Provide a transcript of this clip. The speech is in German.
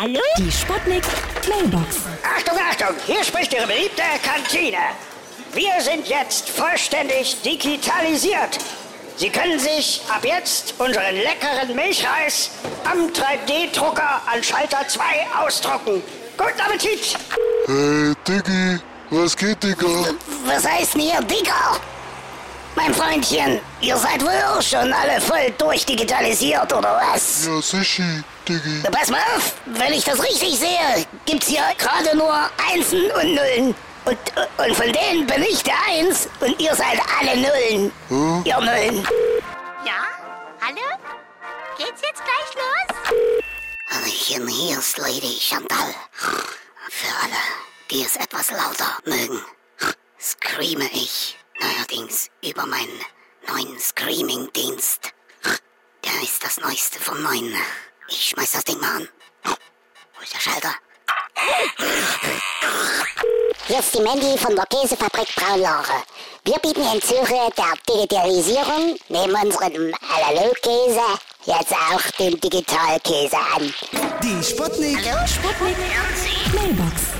Hallo? Die Sputnik Mailbox. Achtung, Achtung, hier spricht Ihre beliebte Kantine. Wir sind jetzt vollständig digitalisiert. Sie können sich ab jetzt unseren leckeren Milchreis am 3D-Drucker an Schalter 2 ausdrucken. Guten Appetit! Hey, Diggi, was geht, Digga? Was heißt denn hier, Dicker? Mein Freundchen, ihr seid wohl auch schon alle voll durchdigitalisiert, oder was? Ja, sicher, Diggi. Na, Pass mal auf, wenn ich das richtig sehe, gibt's hier gerade nur Einsen und Nullen. Und, und von denen bin ich der Eins und ihr seid alle Nullen. Hm? Ihr Nullen. Ja? Hallo? Geht's jetzt gleich los? Hallöchen, hier ist Lady Chantal. Für alle, die es etwas lauter mögen, screame ich neuerdings über meinen neuen Screaming-Dienst. Der ist das Neueste vom Neuen. Ich schmeiß das Ding mal an. Wo ist der Schalter? Hier ist die Mandy von der Käsefabrik Braunlage. Wir bieten in Zürich der Digitalisierung neben unserem Analogkäse jetzt auch den Digitalkäse an. Die Sputnik. Sputnik Mailbox.